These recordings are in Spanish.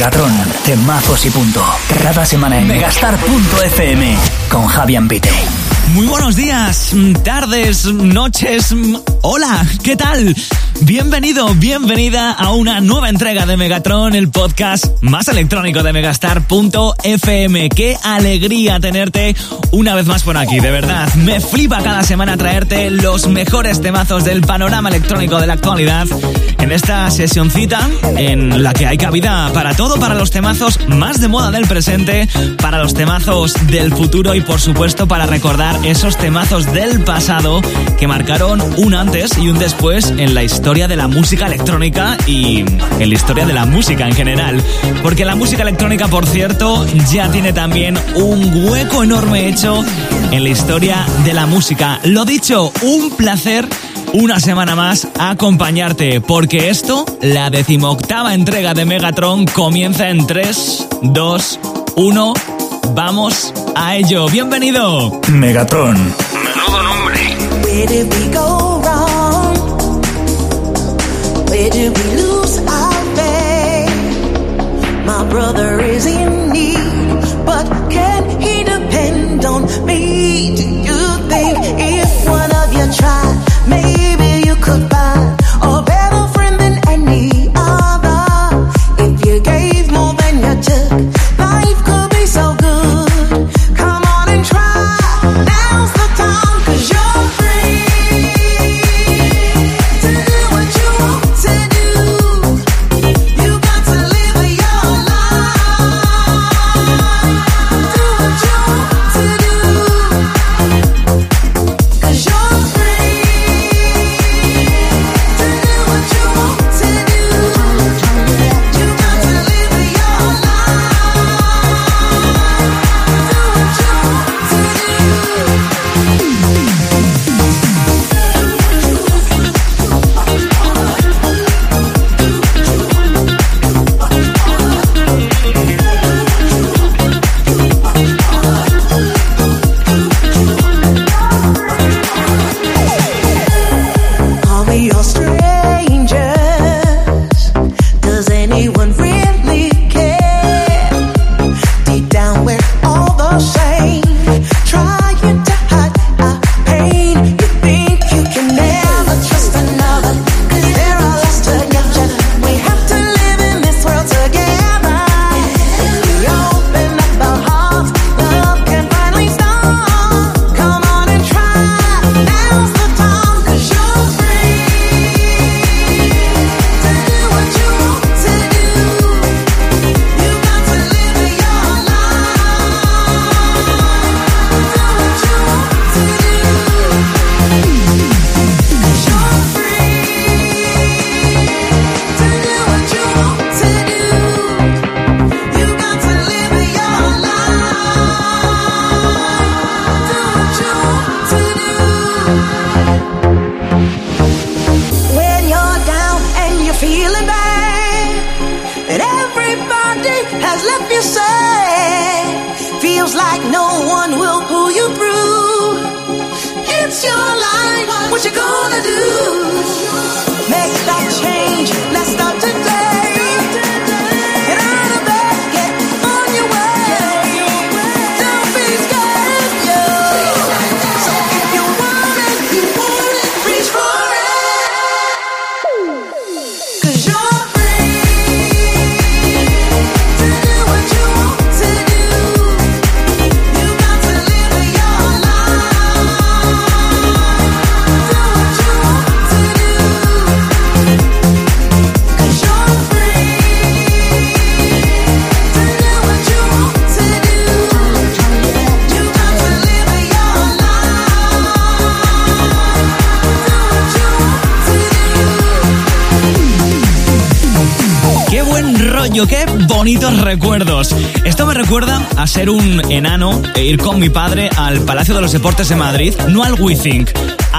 Megatron, temazos y punto. Cada semana en megastar.fm con Javier Pite. Muy buenos días, tardes, noches. Hola, ¿qué tal? Bienvenido, bienvenida a una nueva entrega de Megatron, el podcast más electrónico de Megastar.fm. Qué alegría tenerte una vez más por aquí, de verdad. Me flipa cada semana traerte los mejores temazos del panorama electrónico de la actualidad en esta sesioncita en la que hay cabida para todo, para los temazos más de moda del presente, para los temazos del futuro y por supuesto para recordar esos temazos del pasado que marcaron un antes y un después en la historia de la música electrónica y en la historia de la música en general. Porque la música electrónica, por cierto, ya tiene también un hueco enorme hecho en la historia de la música. Lo dicho, un placer una semana más acompañarte, porque esto, la decimoctava entrega de Megatron, comienza en 3, 2, 1. Vamos a ello. Bienvenido. Megatron. Menudo nombre. Did we lose our faith? My brother is in need, but can he depend on me? Do you think if one of you tried, bonitos recuerdos. Esto me recuerda a ser un enano e ir con mi padre al Palacio de los Deportes de Madrid, no al WeThink,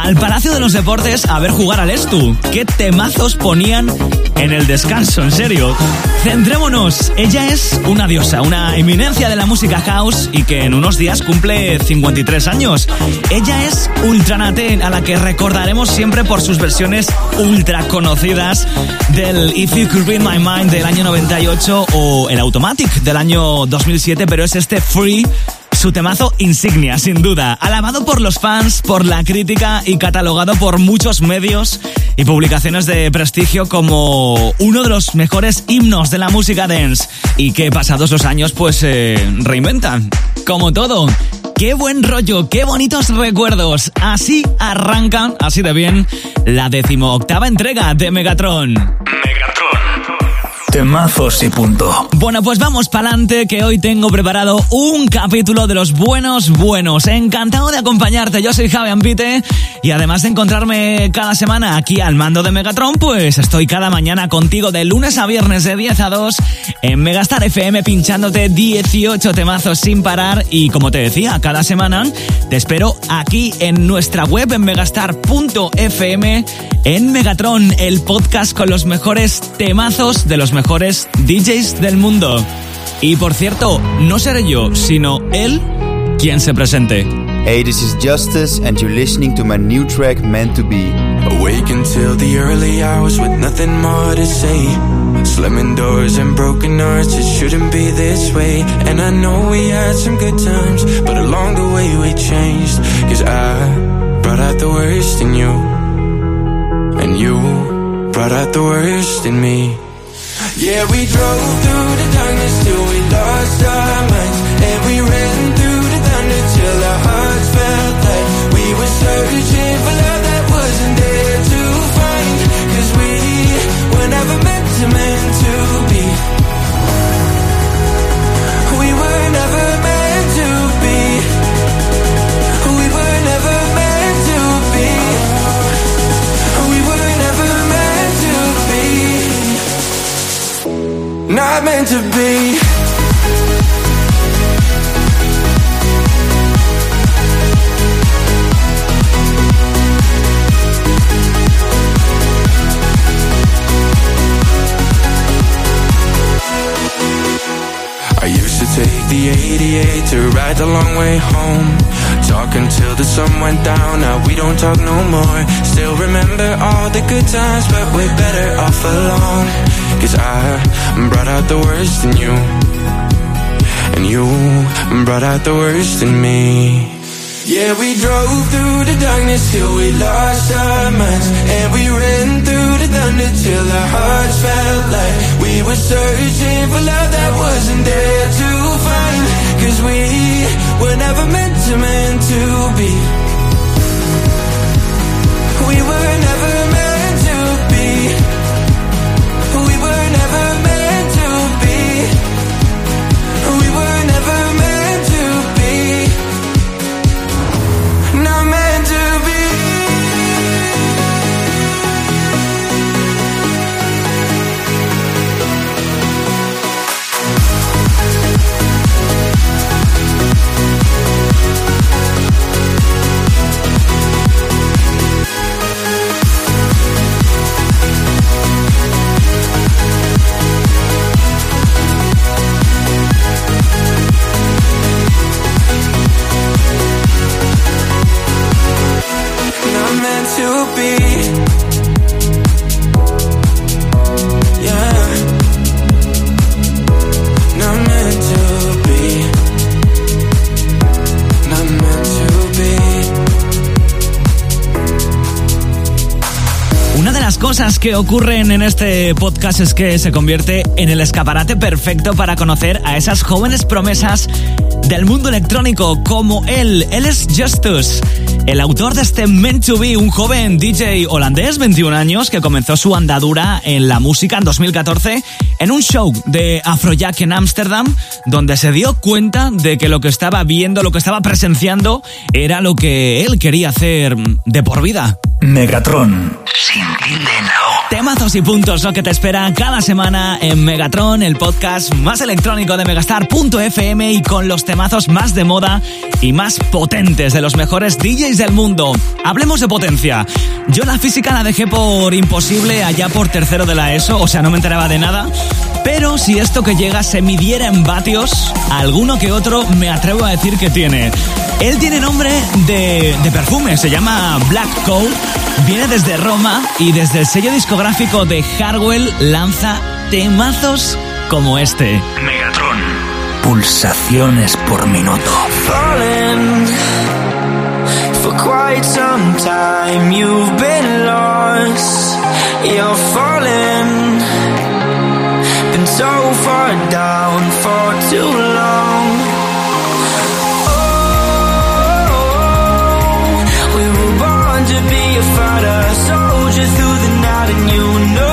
al Palacio de los Deportes a ver jugar al Estu. ¿Qué temazos ponían en el descanso, en serio? Centrémonos, ella es una diosa, una eminencia de la música house y que en unos días cumple 53 años. Ella es Ultranate, a la que recordaremos siempre por sus versiones ultra conocidas del If You Could Read My Mind del año 98 o el Automatic del año 2007, pero es este Free su temazo insignia, sin duda. Alabado por los fans, por la crítica y catalogado por muchos medios y publicaciones de prestigio como uno de los mejores himnos de la música dance. Y que pasados los años, pues se eh, reinventan. Como todo. Qué buen rollo, qué bonitos recuerdos. Así arrancan, así de bien, la decimoctava entrega de Megatron. Temazos y punto. Bueno, pues vamos para adelante que hoy tengo preparado un capítulo de los buenos buenos. Encantado de acompañarte, yo soy Javi Ampite y además de encontrarme cada semana aquí al mando de Megatron, pues estoy cada mañana contigo de lunes a viernes de 10 a 2 en Megastar FM pinchándote 18 temazos sin parar y como te decía, cada semana te espero aquí en nuestra web en megastar.fm en Megatron, el podcast con los mejores temazos de los mejores mejores DJs del mundo. Y por cierto, no seré yo, sino él quien se presente. Hey, this is Justice, and you're listening to my new track, Meant to Be. Awake until the early hours with nothing more to say. Slamming doors and broken hearts, it shouldn't be this way. And I know we had some good times, but along the way we changed. Cause I brought out the worst in you, and you brought out the worst in me. Yeah, we drove through the darkness till we lost our minds. And we ran through the thunder till our hearts felt like We were searching for love Not meant to be the 88 to ride the long way home. Talk until the sun went down, now we don't talk no more. Still remember all the good times, but we're better off alone. Cause I brought out the worst in you. And you brought out the worst in me. Yeah, we drove through the darkness till we lost our minds. And we ran through the thunder till our hearts felt like we were searching for love that wasn't there to find. Cause we were never meant to, meant to be. Cosas que ocurren en este podcast es que se convierte en el escaparate perfecto para conocer a esas jóvenes promesas del mundo electrónico como él. Él es Justus, el autor de este Meant to Be, un joven DJ holandés, 21 años, que comenzó su andadura en la música en 2014 en un show de Afrojack en Ámsterdam, donde se dio cuenta de que lo que estaba viendo, lo que estaba presenciando, era lo que él quería hacer de por vida. Megatron. Sin tilde en la O. Temazos y puntos, lo que te espera cada semana en Megatron, el podcast más electrónico de Megastar.fm y con los temazos más de moda y más potentes de los mejores DJs del mundo. Hablemos de potencia. Yo la física la dejé por imposible allá por tercero de la ESO, o sea, no me enteraba de nada. Pero si esto que llega se midiera en vatios, alguno que otro me atrevo a decir que tiene. Él tiene nombre de, de perfume, se llama Black Coat, viene desde Roma y desde el sello discográfico de Harwell lanza temazos como este. Megatron. Pulsaciones por minuto. fallen for quite some time. You've been lost, you're falling. So far down for too long. Oh, we were born to be a fighter, soldier through the night, and you know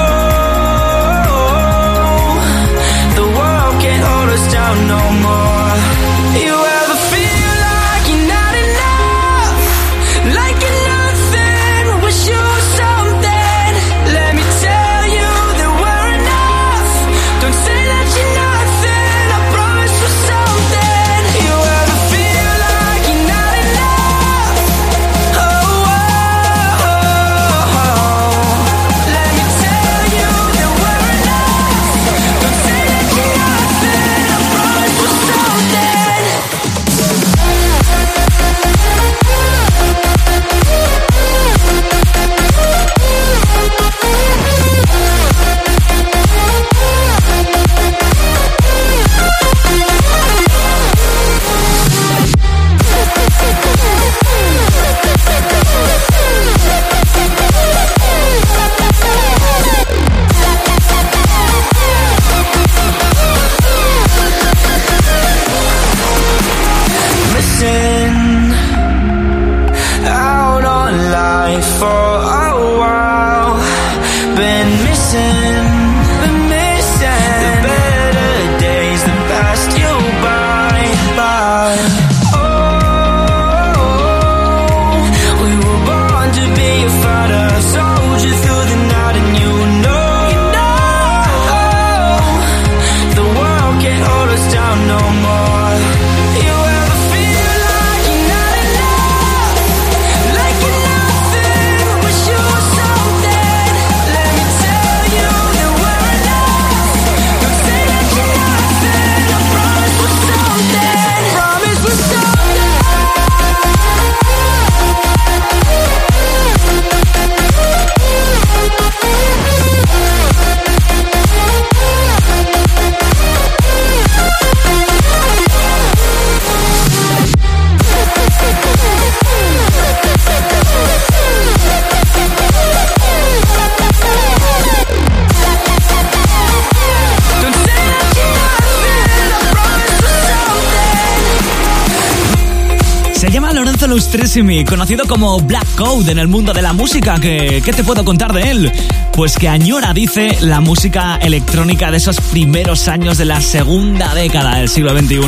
Lustrissimi, conocido como Black Code en el mundo de la música. ¿Qué, ¿Qué te puedo contar de él? Pues que añora, dice, la música electrónica de esos primeros años de la segunda década del siglo XXI.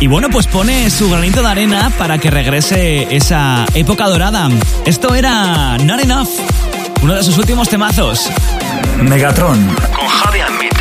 Y bueno, pues pone su granito de arena para que regrese esa época dorada. Esto era Not Enough, uno de sus últimos temazos. Megatron. Con Javi Amite.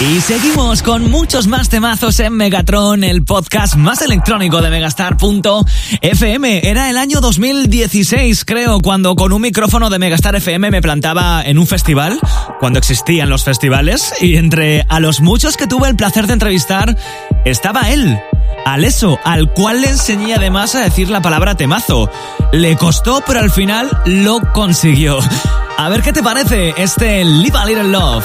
Y seguimos con muchos más temazos en Megatron, el podcast más electrónico de Megastar.fm. Era el año 2016, creo, cuando con un micrófono de Megastar FM me plantaba en un festival, cuando existían los festivales, y entre a los muchos que tuve el placer de entrevistar, estaba él. Aleso, al cual le enseñé además a decir la palabra temazo. Le costó, pero al final lo consiguió. A ver qué te parece este Live a Little Love.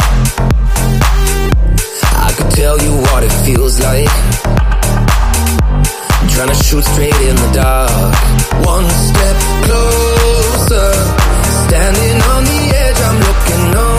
Could tell you what it feels like. I'm trying to shoot straight in the dark. one step closer. Standing on the edge, I'm looking over.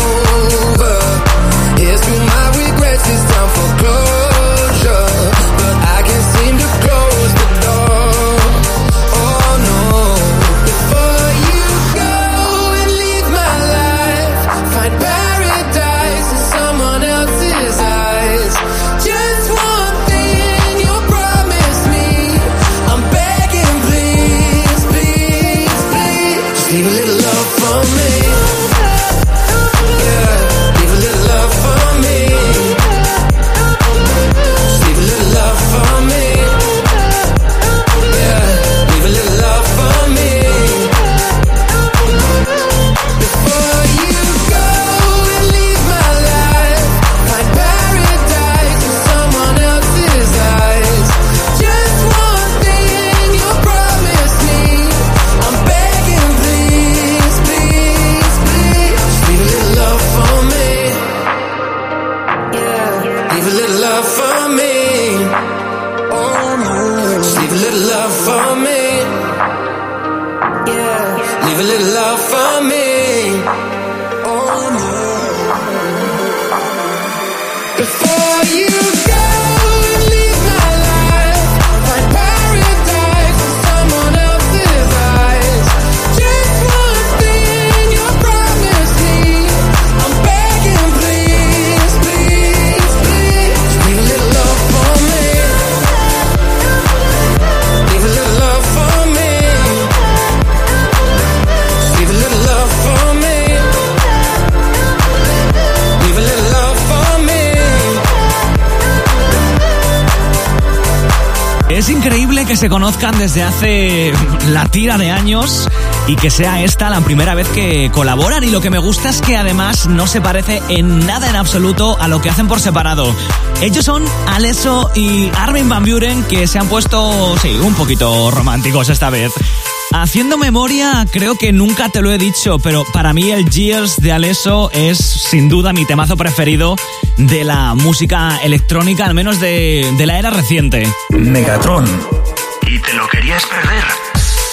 Before you go que se conozcan desde hace la tira de años y que sea esta la primera vez que colaboran y lo que me gusta es que además no se parece en nada en absoluto a lo que hacen por separado. Ellos son Alesso y Armin Van Buren que se han puesto, sí, un poquito románticos esta vez. Haciendo memoria, creo que nunca te lo he dicho, pero para mí el Years de Alesso es sin duda mi temazo preferido de la música electrónica, al menos de, de la era reciente. Megatron. ¿Y te lo querías perder?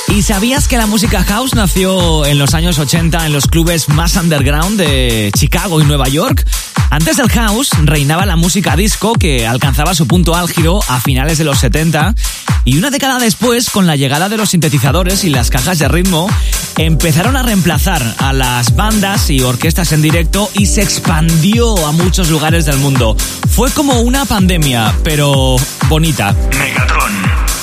¿Y sabías que la música house nació en los años 80 en los clubes más underground de Chicago y Nueva York? Antes del house reinaba la música disco que alcanzaba su punto álgido a finales de los 70 y una década después, con la llegada de los sintetizadores y las cajas de ritmo, empezaron a reemplazar a las bandas y orquestas en directo y se expandió a muchos lugares del mundo. Fue como una pandemia, pero bonita. Megatron.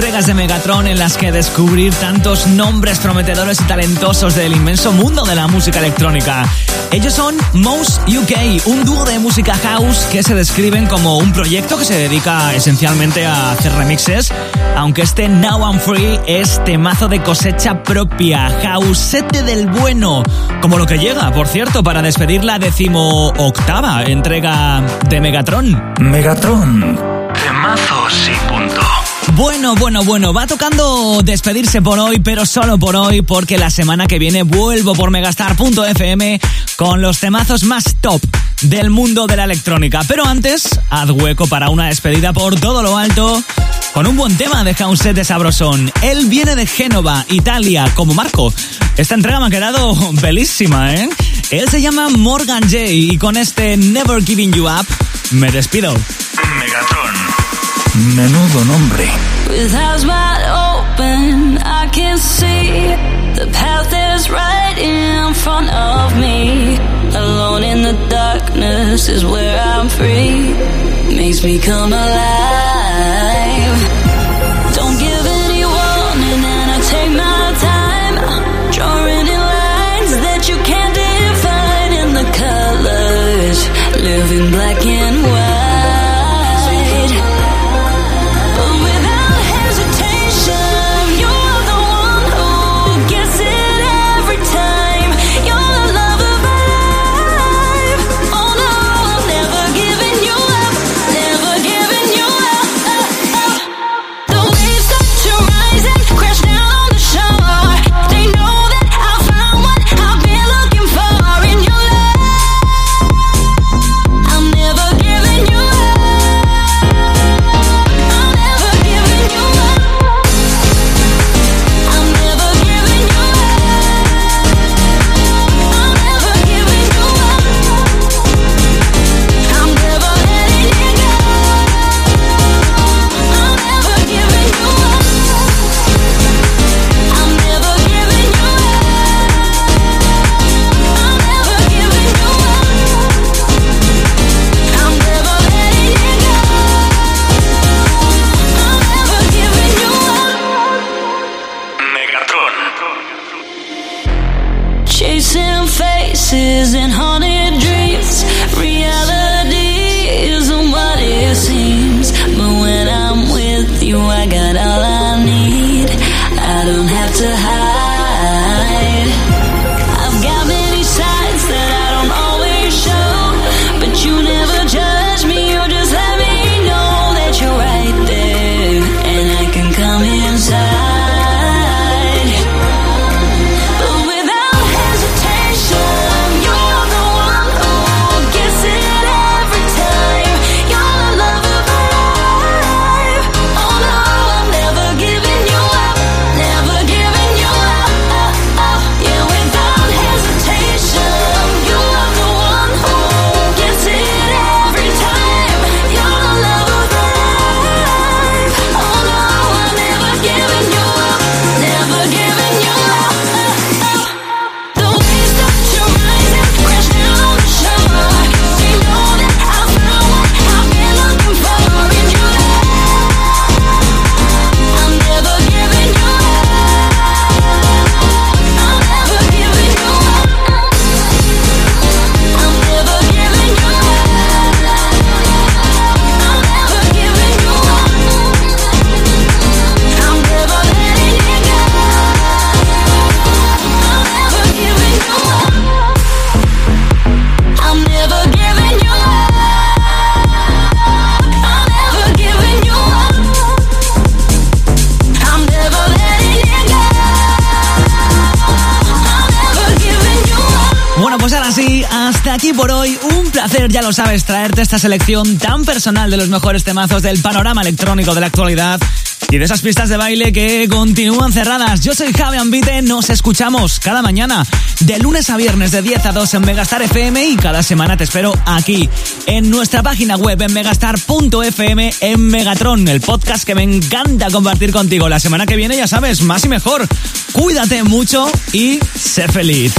entregas de Megatron en las que descubrir tantos nombres prometedores y talentosos del inmenso mundo de la música electrónica. Ellos son Mouse UK, un dúo de música house que se describen como un proyecto que se dedica esencialmente a hacer remixes, aunque este Now I'm Free es temazo de cosecha propia, hausete del bueno, como lo que llega, por cierto, para despedir la decimoctava entrega de Megatron. Megatron. Temazos y punto. Bueno, bueno, bueno, va tocando despedirse por hoy, pero solo por hoy, porque la semana que viene vuelvo por megastar.fm con los temazos más top del mundo de la electrónica. Pero antes, haz hueco para una despedida por todo lo alto con un buen tema de House de Sabrosón. Él viene de Génova, Italia, como Marco. Esta entrega me ha quedado belísima, ¿eh? Él se llama Morgan J y con este Never Giving You Up me despido. Megatron. Menudo nombre. With eyes wide open, I can see the path is right in front of me. Alone in the darkness is where I'm free. Makes me come alive. Don't give any warning, and I take my time. Drawing in lines that you can't define in the colors. Living black and Chasing faces and haunted dreams. Reality isn't what it seems. But when I'm with you, I got all I aquí por hoy. Un placer, ya lo sabes, traerte esta selección tan personal de los mejores temazos del panorama electrónico de la actualidad y de esas pistas de baile que continúan cerradas. Yo soy Javi Ambite, nos escuchamos cada mañana de lunes a viernes de 10 a 2 en Megastar FM y cada semana te espero aquí en nuestra página web en megastar.fm en Megatron, el podcast que me encanta compartir contigo. La semana que viene, ya sabes, más y mejor. Cuídate mucho y sé feliz.